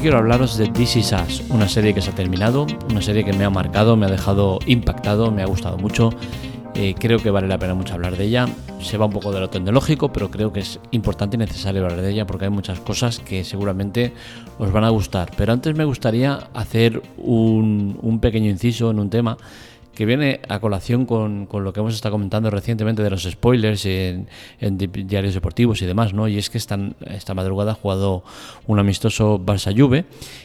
Quiero hablaros de This Is una serie que se ha terminado, una serie que me ha marcado, me ha dejado impactado, me ha gustado mucho. Eh, creo que vale la pena mucho hablar de ella. Se va un poco de lo tecnológico, pero creo que es importante y necesario hablar de ella porque hay muchas cosas que seguramente os van a gustar. Pero antes me gustaría hacer un, un pequeño inciso en un tema que viene a colación con, lo que hemos estado comentando recientemente de los spoilers en, diarios deportivos y demás, ¿no? Y es que esta, esta madrugada ha jugado un amistoso Barça Juve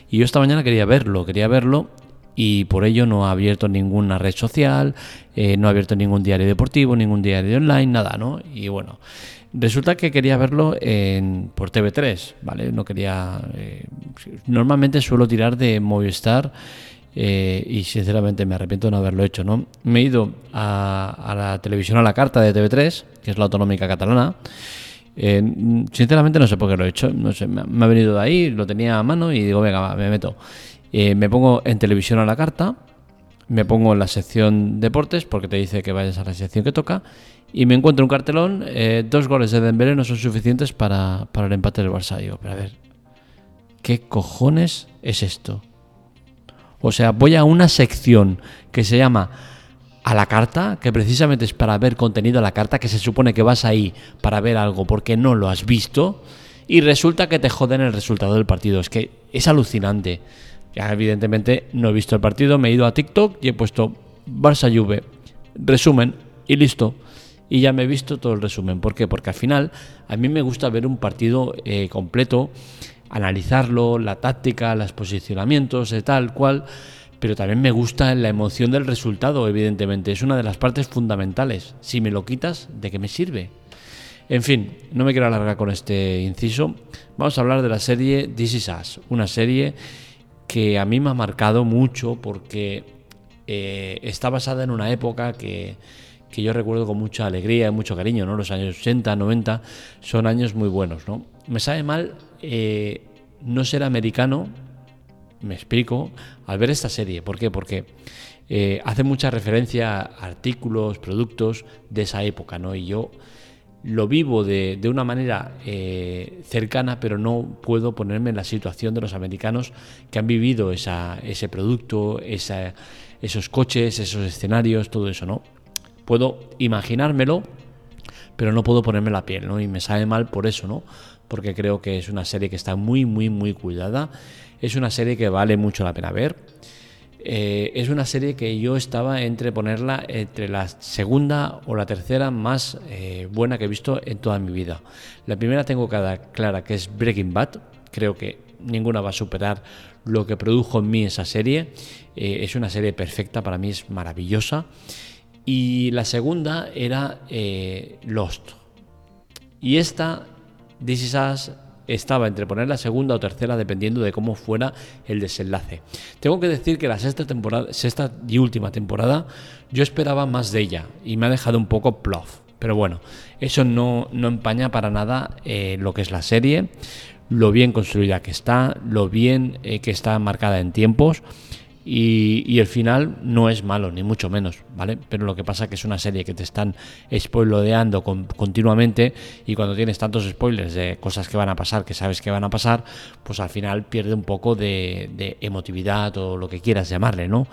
y yo esta mañana quería verlo, quería verlo y por ello no ha abierto ninguna red social, eh, no ha abierto ningún diario deportivo, ningún diario online, nada, ¿no? Y bueno, resulta que quería verlo en, por TV3, ¿vale? No quería... Eh, normalmente suelo tirar de Movistar eh, y sinceramente me arrepiento de no haberlo hecho. ¿no? Me he ido a, la televisión a la carta de TV3, que es la autonómica catalana. Eh, sinceramente no sé por qué lo he hecho. No sé, me, ha venido de ahí, lo tenía a mano y digo, venga, me meto. Eh, me pongo en televisión a la carta, me pongo en la sección deportes porque te dice que vayas a la sección que toca y me encuentro un cartelón, dos goles de Dembélé no son suficientes para, para el empate del Barça. Digo, pero a ver, ¿qué cojones es esto? O sea, voy a una sección que se llama a la carta, que precisamente es para ver contenido a la carta, que se supone que vas ahí para ver algo porque no lo has visto, y resulta que te joden el resultado del partido. Es que es alucinante. Ya evidentemente no he visto el partido, me he ido a TikTok y he puesto Barça Juve, resumen y listo. Y ya me he visto todo el resumen. ¿Por qué? Porque al final a mí me gusta ver un partido eh, completo analizarlo, la táctica, los posicionamientos, de tal cual, pero también me gusta la emoción del resultado, evidentemente, es una de las partes fundamentales. Si me lo quitas, ¿de qué me sirve? En fin, no me quiero alargar con este inciso. Vamos a hablar de la serie This Is Us, una serie que a mí me ha marcado mucho porque eh, está basada en una época que, que yo recuerdo con mucha alegría y mucho cariño, ¿no? Los años 80, 90 son años muy buenos, ¿no? Me sabe mal eh, no ser americano, me explico, al ver esta serie. ¿Por qué? Porque eh, hace mucha referencia a artículos, productos de esa época, ¿no? Y yo lo vivo de, una manera eh, cercana, pero no puedo ponerme en la situación de los americanos que han vivido ese producto, esos coches, esos escenarios, todo eso, ¿no? Puedo imaginármelo, pero no puedo ponerme la piel, ¿no? Y me sabe mal por eso, ¿no? Porque creo que es una serie que está muy, muy, muy cuidada. Es una serie que vale mucho la pena ver. Eh, es una serie que yo estaba entre ponerla entre la segunda o la tercera más eh, buena que he visto en toda mi vida. La primera tengo cada clara que es Breaking Bad. Creo que ninguna va a superar lo que produjo en mí esa serie. Eh, es una serie perfecta, para mí es maravillosa. Y la segunda era Lost. Y esta This Is estaba entre poner la segunda o tercera dependiendo de cómo fuera el desenlace. Tengo que decir que la sexta temporada, sexta y última temporada, yo esperaba más de ella y me ha dejado un poco plof. Pero bueno, eso no, no empaña para nada eh, lo que es la serie, lo bien construida que está, lo bien eh, que está marcada en tiempos y, el final no es malo, ni mucho menos, ¿vale? Pero lo que pasa es que es una serie que te están spoilodeando continuamente y cuando tienes tantos spoilers de cosas que van a pasar, que sabes que van a pasar, pues al final pierde un poco de, emotividad o lo que quieras llamarle, ¿no?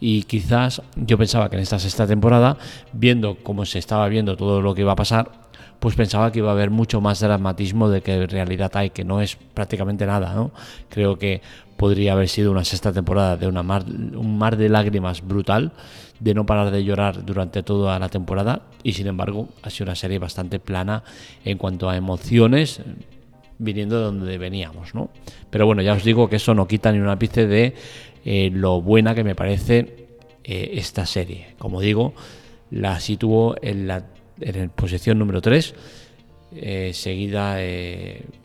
Y quizás yo pensaba que en esta sexta temporada, viendo cómo se estaba viendo todo lo que iba a pasar, pues pensaba que iba a haber mucho más dramatismo de que en realidad hay, que no es prácticamente nada, ¿no? Creo que podría haber sido una sexta temporada de una mar, un mar de lágrimas brutal, de no parar de llorar durante toda la temporada y sin embargo ha sido una serie bastante plana en cuanto a emociones viniendo de donde veníamos, ¿no? Pero bueno, ya os digo que eso no quita ni una ápice de eh, lo buena que me parece eh, esta serie. Como digo, la sitúo en la en posición número 3 eh, seguida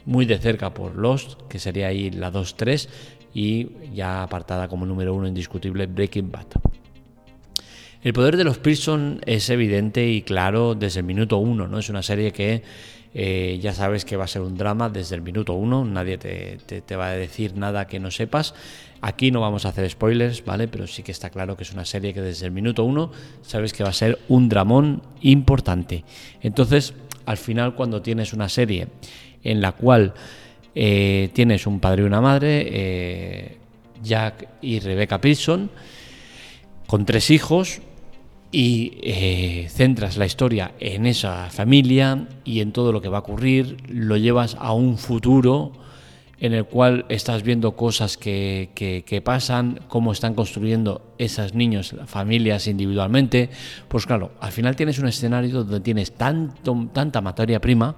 muy de cerca por Lost, que sería ahí la 2-3, y ya apartada como número uno indiscutible Breaking Bad. El poder de los Pearson es evidente y claro desde el minuto uno, ¿no? Es una serie que eh, ya sabes que va a ser un drama desde el minuto uno, nadie te, te, va a decir nada que no sepas. Aquí no vamos a hacer spoilers, ¿vale? Pero sí que está claro que es una serie que desde el minuto uno sabes que va a ser un dramón importante. Entonces, al final, cuando tienes una serie en la cual Eh, tienes un padre y una madre, eh, Jack y Rebecca Pearson, con tres hijos, y eh, centras la historia en esa familia y en todo lo que va a ocurrir, lo llevas a un futuro en el cual estás viendo cosas que, que, pasan, cómo están construyendo esos niños, familias individualmente. Pues claro, al final tienes un escenario donde tienes tanto, tanta materia prima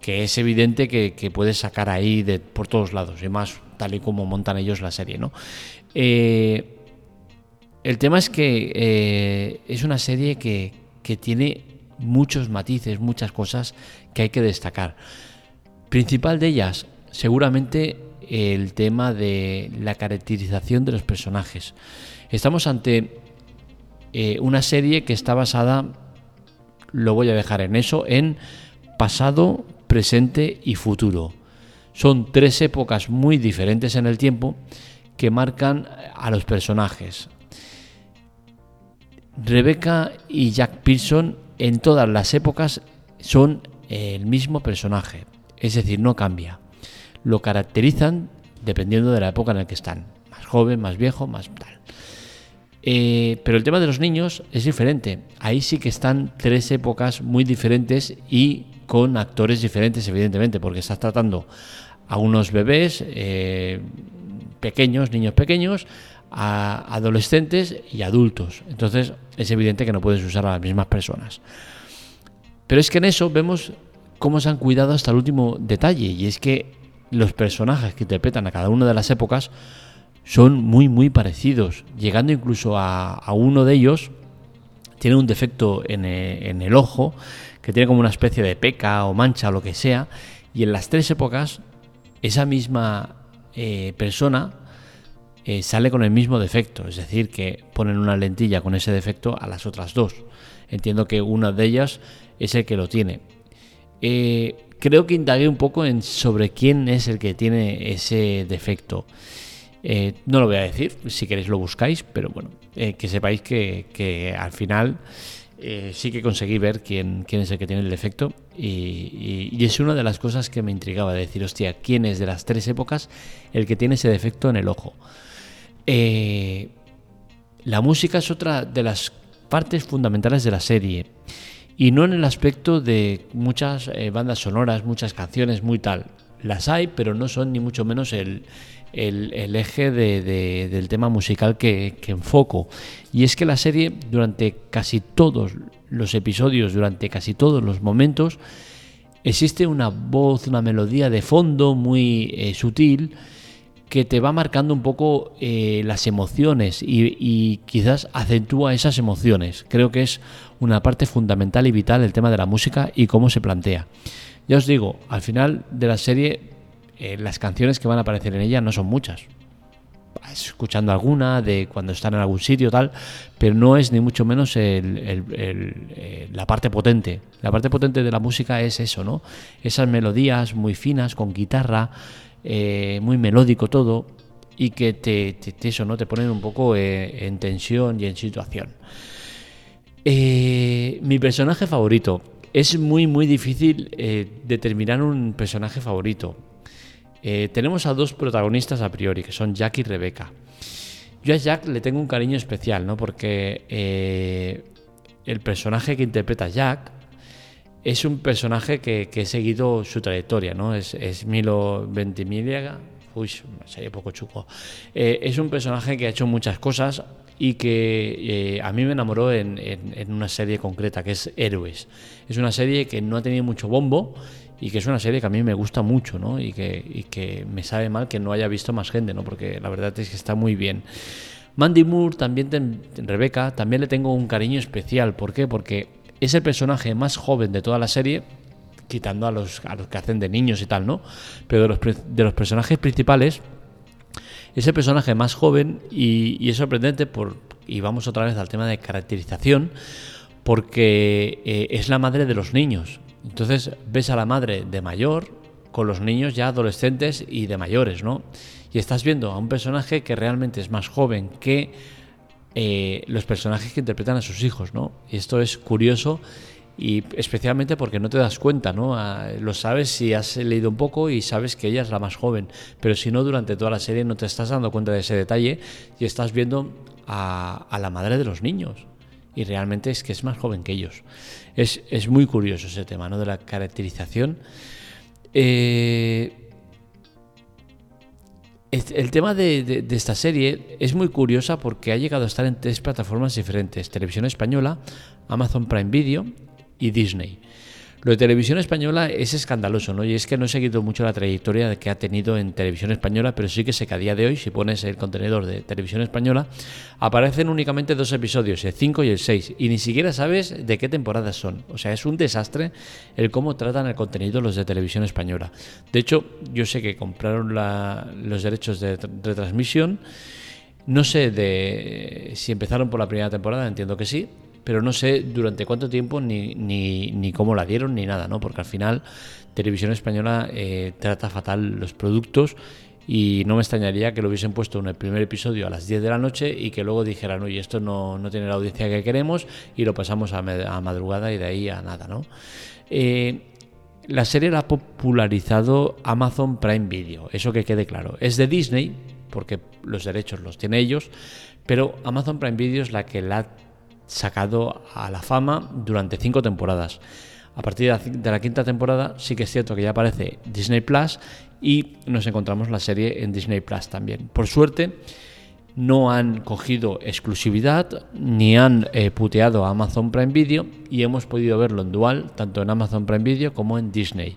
que es evidente que, que puedes sacar ahí por todos lados, y más tal y como montan ellos la serie. ¿no? Eh, el tema es que eh, es una serie que, que tiene muchos matices, muchas cosas que hay que destacar. Principal de ellas, seguramente el tema de la caracterización de los personajes. Estamos ante eh, una serie que está basada, lo voy a dejar en eso, en pasado, presente y futuro. Son tres épocas muy diferentes en el tiempo que marcan a los personajes. Rebecca y Jack Pearson en todas las épocas son el mismo personaje, es decir, no cambia lo caracterizan dependiendo de la época en la que están. Más joven, más viejo, más tal. Eh, pero el tema de los niños es diferente. Ahí sí que están tres épocas muy diferentes y con actores diferentes, evidentemente, porque estás tratando a unos bebés eh, pequeños, niños pequeños, a adolescentes y adultos. Entonces es evidente que no puedes usar a las mismas personas. Pero es que en eso vemos cómo se han cuidado hasta el último detalle, y es que los personajes que interpretan a cada una de las épocas son muy muy parecidos, llegando incluso a, uno de ellos, tiene un defecto en e, el, ojo, que tiene como una especie de peca o mancha o lo que sea, y en las tres épocas esa misma eh, persona eh, sale con el mismo defecto, es decir, que ponen una lentilla con ese defecto a las otras dos. Entiendo que una de ellas es el que lo tiene. Eh, creo que indagué un poco en sobre quién es el que tiene ese defecto. No lo voy a decir, si queréis lo buscáis, pero bueno, que sepáis que, al final eh, sí que conseguí ver quién, quién es el que tiene el defecto y, y, es una de las cosas que me intrigaba, decir, hostia, ¿quién es de las tres épocas el que tiene ese defecto en el ojo? la música es otra de las partes fundamentales de la serie y no en el aspecto de muchas eh, bandas sonoras, muchas canciones, muy tal. Las hay, pero no son ni mucho menos el, eje del tema musical que, enfoco. Y es que la serie, durante casi todos los episodios, durante casi todos los momentos, existe una voz, una melodía de fondo muy eh, sutil que te va marcando un poco eh, las emociones y, quizás acentúa esas emociones. Creo que es una parte fundamental y vital el tema de la música y cómo se plantea. Ya os digo, al final de la serie, eh, las canciones que van a aparecer en ella no son muchas. Escuchando alguna de cuando están en algún sitio, tal, pero no es ni mucho menos eh, la parte potente. La parte potente de la música es eso, ¿no? Esas melodías muy finas, con guitarra, eh, muy melódico todo y que te, eso, ¿no? te ponen un poco en tensión y en situación. Eh, mi personaje favorito. Es muy muy difícil determinar un personaje favorito. Tenemos a dos protagonistas a priori, que son Jack y Rebecca. Yo a Jack le tengo un cariño especial, ¿no? Porque el personaje que interpreta Jack es un personaje que, he seguido su trayectoria, ¿no? Es, es Milo Ventimiglia. Uy, sería poco chuco. Eh, es un personaje que ha hecho muchas cosas y que eh, a mí me enamoró en, una serie concreta, que es Héroes. Es una serie que no ha tenido mucho bombo y que es una serie que a mí me gusta mucho, ¿no? Y que, que me sabe mal que no haya visto más gente, ¿no? Porque la verdad es que está muy bien. Mandy Moore, también, Rebeca, también le tengo un cariño especial. ¿Por qué? Porque es el personaje más joven de toda la serie, quitando a los, que hacen de niños y tal, ¿no? Pero de los, de los personajes principales, es el personaje más joven y, es sorprendente, por, y vamos otra vez al tema de caracterización, porque eh, es la madre de los niños. Entonces ves a la madre de mayor con los niños ya adolescentes y de mayores, ¿no? Y estás viendo a un personaje que realmente es más joven que eh, los personajes que interpretan a sus hijos, ¿no? Y esto es curioso y especialmente porque no te das cuenta, ¿no? Ah, lo sabes si has leído un poco y sabes que ella es la más joven, pero si no, durante toda la serie no te estás dando cuenta de ese detalle y estás viendo a, la madre de los niños. Y realmente es que es más joven que ellos. Es, es muy curioso ese tema, ¿no? De la caracterización. Eh, el tema de, esta serie es muy curiosa porque ha llegado a estar en tres plataformas diferentes, Televisión Española, Amazon Prime Video y Disney. Lo de televisión española es escandaloso, ¿no? Y es que no he seguido mucho la trayectoria que ha tenido en televisión española, pero sí que sé que a día de hoy, si pones el contenedor de televisión española, aparecen únicamente dos episodios, el 5 y el 6, y ni siquiera sabes de qué temporadas son. O sea, es un desastre el cómo tratan el contenido los de televisión española. De hecho, yo sé que compraron los derechos de retransmisión. No sé de si empezaron por la primera temporada, entiendo que sí, pero no sé durante cuánto tiempo ni, ni, ni cómo la dieron ni nada, ¿no? Porque al final Televisión Española eh, trata fatal los productos y no me extrañaría que lo hubiesen puesto en el primer episodio a las 10 de la noche y que luego dijeran, oye, esto no, no tiene la audiencia que queremos y lo pasamos a, madrugada y de ahí a nada, ¿no? Eh, la serie la ha popularizado Amazon Prime Video, eso que quede claro. Es de Disney, porque los derechos los tiene ellos, pero Amazon Prime Video es la que la sacado a la fama durante cinco temporadas. A partir de la quinta temporada sí que es cierto que ya aparece Disney Plus y nos encontramos la serie en Disney Plus también. Por suerte no han cogido exclusividad ni han eh, puteado a Amazon Prime Video y hemos podido verlo en dual tanto en Amazon Prime Video como en Disney.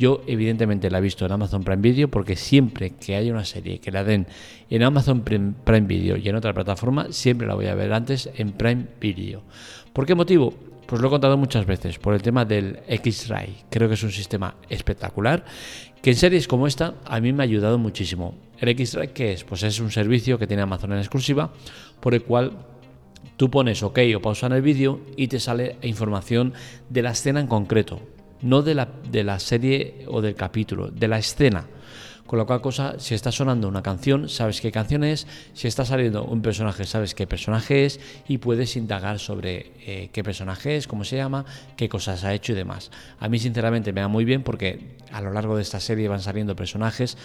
Yo evidentemente la he visto en Amazon Prime Video porque siempre que haya una serie que la den en Amazon Prime Video y en otra plataforma, siempre la voy a ver antes en Prime Video. ¿Por qué motivo? Pues lo he contado muchas veces, por el tema del X-Ray. Creo que es un sistema espectacular, que en series como esta a mí me ha ayudado muchísimo. El X-Ray, ¿qué es? Pues es un servicio que tiene Amazon en exclusiva, por el cual tú pones OK o pausa en el vídeo y te sale información de la escena en concreto no de la, de la serie o del capítulo, de la escena. Con lo cual, cosa, si está sonando una canción, sabes qué canción es, si está saliendo un personaje, sabes qué personaje es y puedes indagar sobre eh, qué personaje es, cómo se llama, qué cosas ha hecho y demás. A mí, sinceramente, me da muy bien porque a lo largo de esta serie van saliendo personajes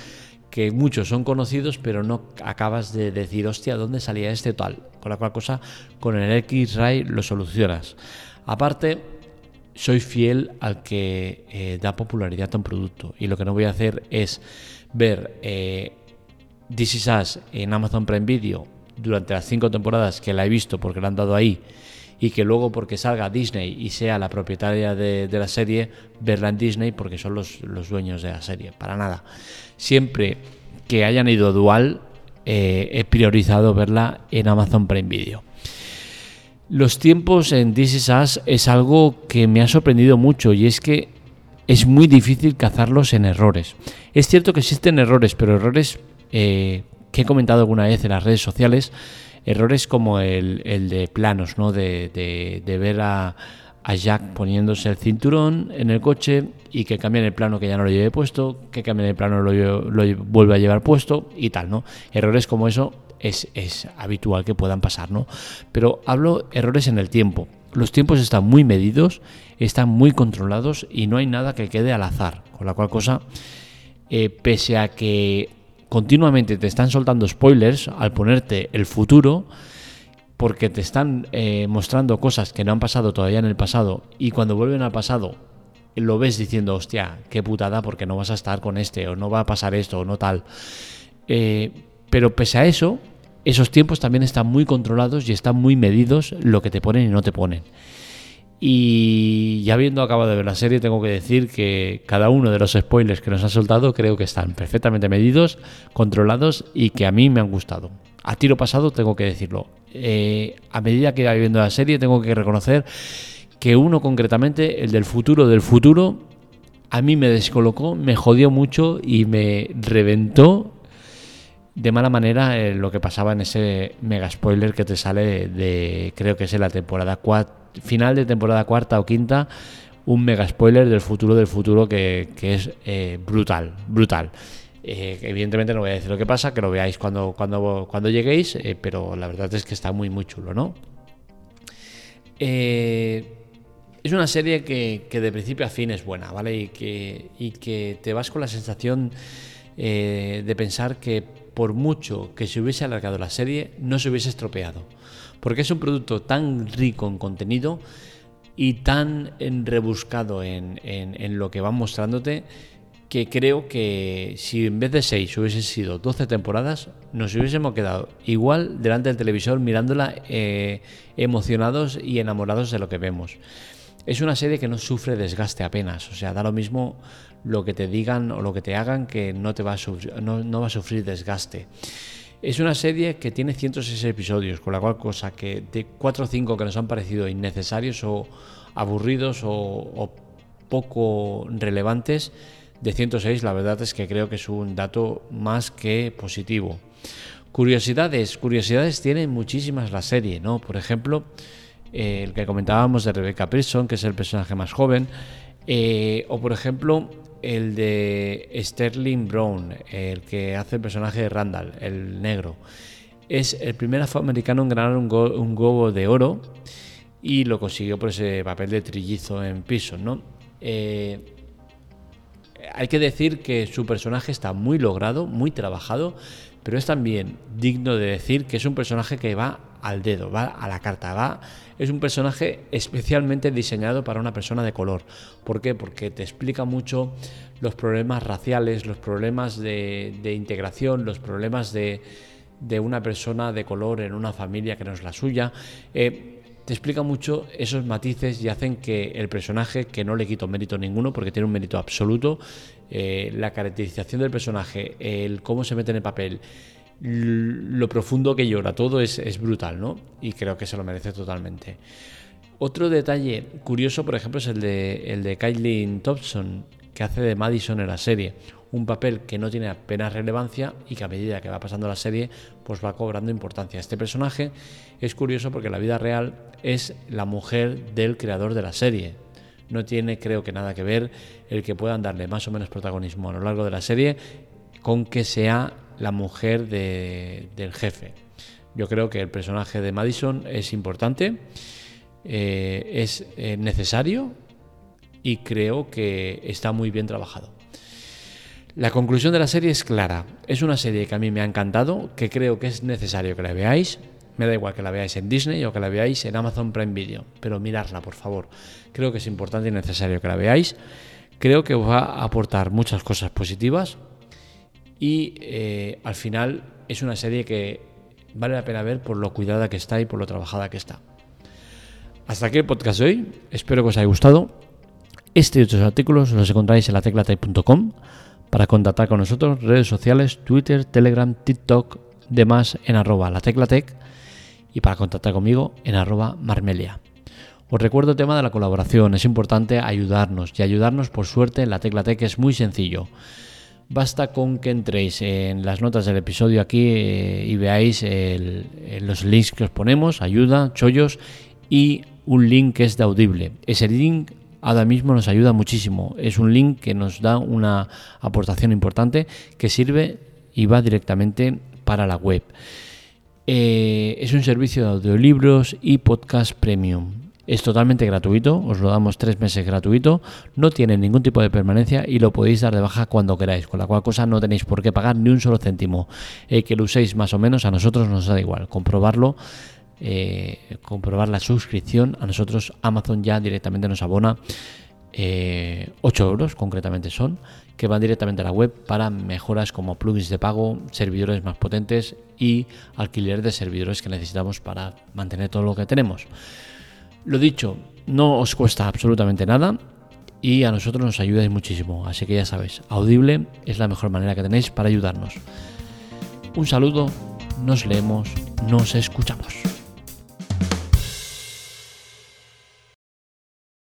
que muchos son conocidos, pero no acabas de decir, hostia, ¿dónde salía este tal? Con la cual cosa, con el X-Ray lo solucionas. Aparte, soy fiel al que eh, da popularidad a un producto y lo que no voy a hacer es ver eh, This Is Us en Amazon Prime Video durante las cinco temporadas que la he visto porque la han dado ahí y que luego porque salga Disney y sea la propietaria de, la serie, verla en Disney porque son los, dueños de la serie. Para nada. Siempre que hayan ido dual, eh, he priorizado verla en Amazon Prime Video. Los tiempos en This Is es algo que me ha sorprendido mucho y es que es muy difícil cazarlos en errores. Es cierto que existen errores, pero errores eh, que he comentado alguna vez en las redes sociales, errores como el, de planos, ¿no? De, ver a, Jack poniéndose el cinturón en el coche y que cambien el plano que ya no lo lleve puesto, que cambien el plano lo, lo vuelve a llevar puesto y tal, ¿no? Errores como eso es, habitual que puedan pasar, ¿no? Pero hablo errores en el tiempo. Los tiempos están muy medidos, están muy controlados y no hay nada que quede al azar. Con la cual cosa, eh, pese a que continuamente te están soltando spoilers al ponerte el futuro, porque te están eh, mostrando cosas que no han pasado todavía en el pasado y cuando vuelven al pasado lo ves diciendo, hostia, qué putada porque no vas a estar con este o no va a pasar esto o no tal. Eh, pero pese a eso, esos tiempos también están muy controlados y están muy medidos lo que te ponen y no te ponen. Y ya habiendo acabado de ver la serie, tengo que decir que cada uno de los spoilers que nos han soltado creo que están perfectamente medidos, controlados y que a mí me han gustado. A tiro pasado tengo que decirlo. Eh, a medida que iba viendo la serie, tengo que reconocer que uno concretamente, el del futuro del futuro, a mí me descolocó, me jodió mucho y me reventó de mala manera eh, lo que pasaba en ese mega spoiler que te sale de, creo que es en la temporada final de temporada cuarta o quinta, un mega spoiler del futuro del futuro que, es eh, brutal, brutal. Eh, evidentemente no voy a decir lo que pasa, que lo veáis cuando, cuando, cuando lleguéis, pero la verdad es que está muy muy chulo, ¿no? Es una serie que, de principio a fin es buena, ¿vale? Y que, y que te vas con la sensación de pensar que por mucho que se hubiese alargado la serie, no se hubiese estropeado. Porque es un producto tan rico en contenido y tan rebuscado en, en, lo que van mostrándote que creo que si en vez de 6 hubiesen sido 12 temporadas, nos hubiésemos quedado igual delante del televisor mirándola eh, emocionados y enamorados de lo que vemos. Es una serie que no sufre desgaste apenas, o sea, da lo mismo lo que te digan o lo que te hagan que no, te va, a sufrir, no, va a sufrir desgaste. Es una serie que tiene 106 episodios, con la cual cosa que de 4 o 5 que nos han parecido innecesarios o aburridos o, poco relevantes, de 106 la verdad es que creo que es un dato más que positivo. Curiosidades, curiosidades tiene muchísimas la serie, ¿no? Por ejemplo, eh, el que comentábamos de Rebecca Pearson, que es el personaje más joven, eh, o por ejemplo el de Sterling Brown, el que hace el personaje de Randall, el negro. Es el primer afroamericano en ganar un, go de oro y lo consiguió por ese papel de trillizo en piso, ¿no? Eh, hay que decir que su personaje está muy logrado, muy trabajado, pero es también digno de decir que es un personaje que va al dedo, va a la carta, va es un personaje especialmente diseñado para una persona de color. ¿Por qué? Porque te explica mucho los problemas raciales, los problemas de, integración, los problemas de, una persona de color en una familia que no es la suya. Eh, te explica mucho esos matices y hacen que el personaje, que no le quito mérito ninguno porque tiene un mérito absoluto, eh, la caracterización del personaje, el cómo se mete en el papel, lo profundo que llora, todo es, brutal, ¿no? Y creo que se lo merece totalmente. Otro detalle curioso, por ejemplo, es el de, el de Kylie Thompson, que hace de Madison en la serie. Un papel que no tiene apenas relevancia y que a medida que va pasando la serie, pues va cobrando importancia. Este personaje es curioso porque en la vida real es la mujer del creador de la serie. No tiene, creo que, nada que ver el que puedan darle más o menos protagonismo a lo largo de la serie con que sea la mujer del jefe. Yo creo que el personaje de Madison es importante, eh, es eh, necesario y creo que está muy bien trabajado. La conclusión de la serie es clara. Es una serie que a mí me ha encantado, que creo que es necesario que la veáis. Me da igual que la veáis en Disney o que la veáis en Amazon Prime Video, pero miradla, por favor. Creo que es importante y necesario que la veáis. Creo que os va a aportar muchas cosas positivas y eh, al final es una serie que vale la pena ver por lo cuidada que está y por lo trabajada que está. Hasta aquí el podcast de hoy, espero que os haya gustado. Este y otros artículos los encontráis en la teclatec.com para contactar con nosotros, redes sociales, Twitter, Telegram, TikTok, demás en arroba la teclatec y para contactar conmigo en arroba marmelia. Os recuerdo el tema de la colaboración, es importante ayudarnos y ayudarnos por suerte en la teclatec es muy sencillo. Basta con que entréis en las notas del episodio aquí eh, y veáis los links que os ponemos, ayuda, chollos y un link que es de audible. Ese link ahora mismo nos ayuda muchísimo. Es un link que nos da una aportación importante que sirve y va directamente para la web. Eh, es un servicio de audiolibros y podcast premium. Es totalmente gratuito, os lo damos tres meses gratuito, no tiene ningún tipo de permanencia y lo podéis dar de baja cuando queráis, con la cual cosa no tenéis por qué pagar ni un solo céntimo. Eh, que lo uséis más o menos, a nosotros nos da igual. Comprobarlo, eh, comprobar la suscripción, a nosotros Amazon ya directamente nos abona 8 eh, euros, concretamente son, que van directamente a la web para mejoras como plugins de pago, servidores más potentes y alquiler de servidores que necesitamos para mantener todo lo que tenemos. Lo dicho, no os cuesta absolutamente nada y a nosotros nos ayudáis muchísimo. Así que ya sabéis, Audible es la mejor manera que tenéis para ayudarnos. Un saludo, nos leemos, nos escuchamos.